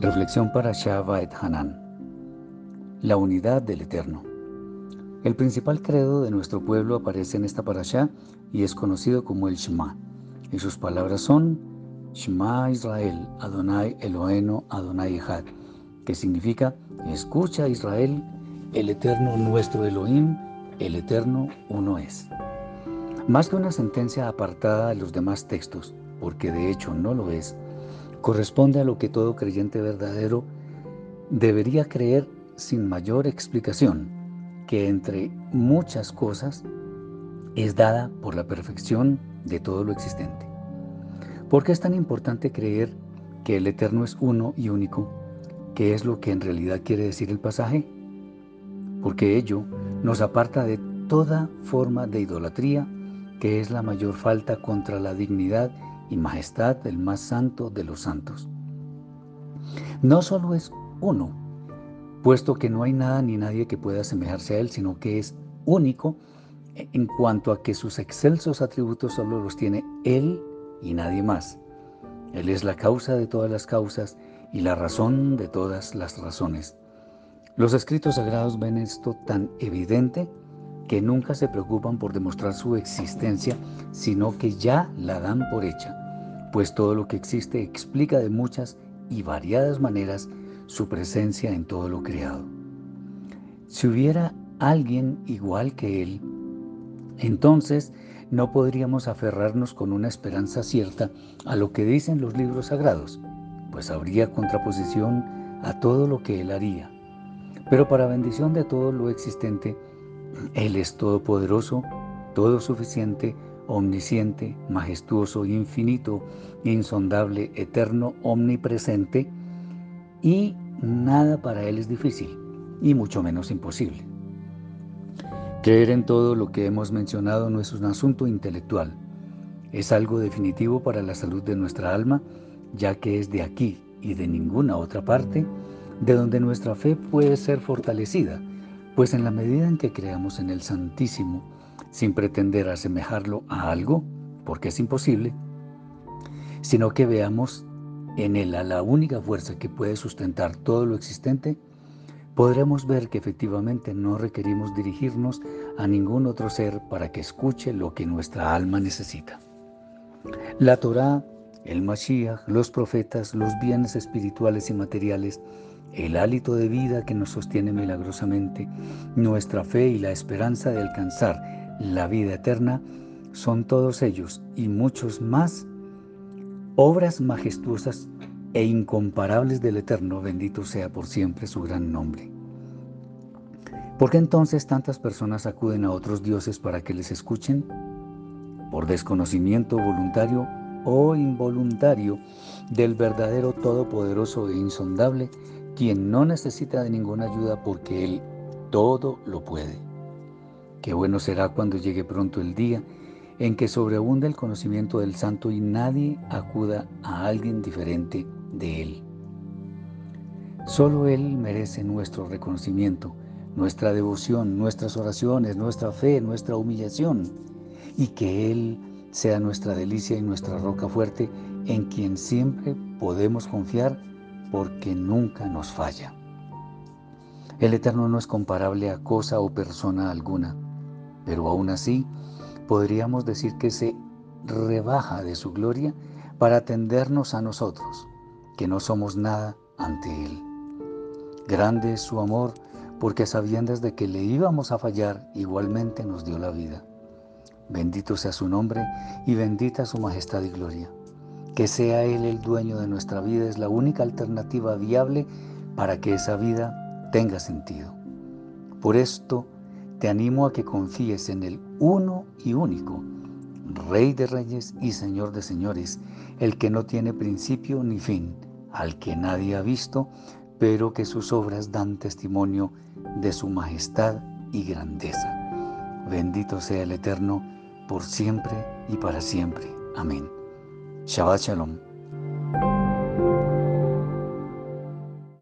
Reflexión para et Hanan. La unidad del Eterno. El principal credo de nuestro pueblo aparece en esta parashá y es conocido como el Shema. Y sus palabras son Shema Israel, Adonai Eloheno, Adonai Echad, que significa Escucha Israel, el Eterno nuestro Elohim, el Eterno uno es. Más que una sentencia apartada de los demás textos, porque de hecho no lo es, corresponde a lo que todo creyente verdadero debería creer sin mayor explicación, que entre muchas cosas es dada por la perfección de todo lo existente. ¿Por qué es tan importante creer que el Eterno es uno y único? ¿Qué es lo que en realidad quiere decir el pasaje? Porque ello nos aparta de toda forma de idolatría, que es la mayor falta contra la dignidad y majestad del más santo de los santos. No solo es uno, puesto que no hay nada ni nadie que pueda asemejarse a él, sino que es único en cuanto a que sus excelsos atributos solo los tiene él y nadie más. Él es la causa de todas las causas y la razón de todas las razones. Los escritos sagrados ven esto tan evidente que nunca se preocupan por demostrar su existencia, sino que ya la dan por hecha, pues todo lo que existe explica de muchas y variadas maneras su presencia en todo lo creado. Si hubiera alguien igual que Él, entonces no podríamos aferrarnos con una esperanza cierta a lo que dicen los libros sagrados, pues habría contraposición a todo lo que Él haría. Pero para bendición de todo lo existente, él es todopoderoso, todo suficiente, omnisciente, majestuoso, infinito, insondable, eterno, omnipresente, y nada para Él es difícil, y mucho menos imposible. Creer en todo lo que hemos mencionado no es un asunto intelectual, es algo definitivo para la salud de nuestra alma, ya que es de aquí y de ninguna otra parte de donde nuestra fe puede ser fortalecida pues en la medida en que creamos en el Santísimo, sin pretender asemejarlo a algo, porque es imposible, sino que veamos en Él a la única fuerza que puede sustentar todo lo existente, podremos ver que efectivamente no requerimos dirigirnos a ningún otro ser para que escuche lo que nuestra alma necesita. La Torá, el Mashiach, los profetas, los bienes espirituales y materiales el hálito de vida que nos sostiene milagrosamente, nuestra fe y la esperanza de alcanzar la vida eterna, son todos ellos y muchos más obras majestuosas e incomparables del Eterno, bendito sea por siempre su gran nombre. ¿Por qué entonces tantas personas acuden a otros dioses para que les escuchen? Por desconocimiento voluntario o involuntario del verdadero Todopoderoso e Insondable quien no necesita de ninguna ayuda porque Él todo lo puede. Qué bueno será cuando llegue pronto el día en que sobreabunde el conocimiento del santo y nadie acuda a alguien diferente de Él. Solo Él merece nuestro reconocimiento, nuestra devoción, nuestras oraciones, nuestra fe, nuestra humillación, y que Él sea nuestra delicia y nuestra roca fuerte en quien siempre podemos confiar porque nunca nos falla. El Eterno no es comparable a cosa o persona alguna, pero aún así podríamos decir que se rebaja de su gloria para atendernos a nosotros, que no somos nada ante Él. Grande es su amor, porque sabiendas de que le íbamos a fallar, igualmente nos dio la vida. Bendito sea su nombre y bendita su majestad y gloria. Que sea Él el dueño de nuestra vida es la única alternativa viable para que esa vida tenga sentido. Por esto te animo a que confíes en el uno y único, Rey de reyes y Señor de señores, el que no tiene principio ni fin, al que nadie ha visto, pero que sus obras dan testimonio de su majestad y grandeza. Bendito sea el Eterno, por siempre y para siempre. Amén. Shabbat Shalom.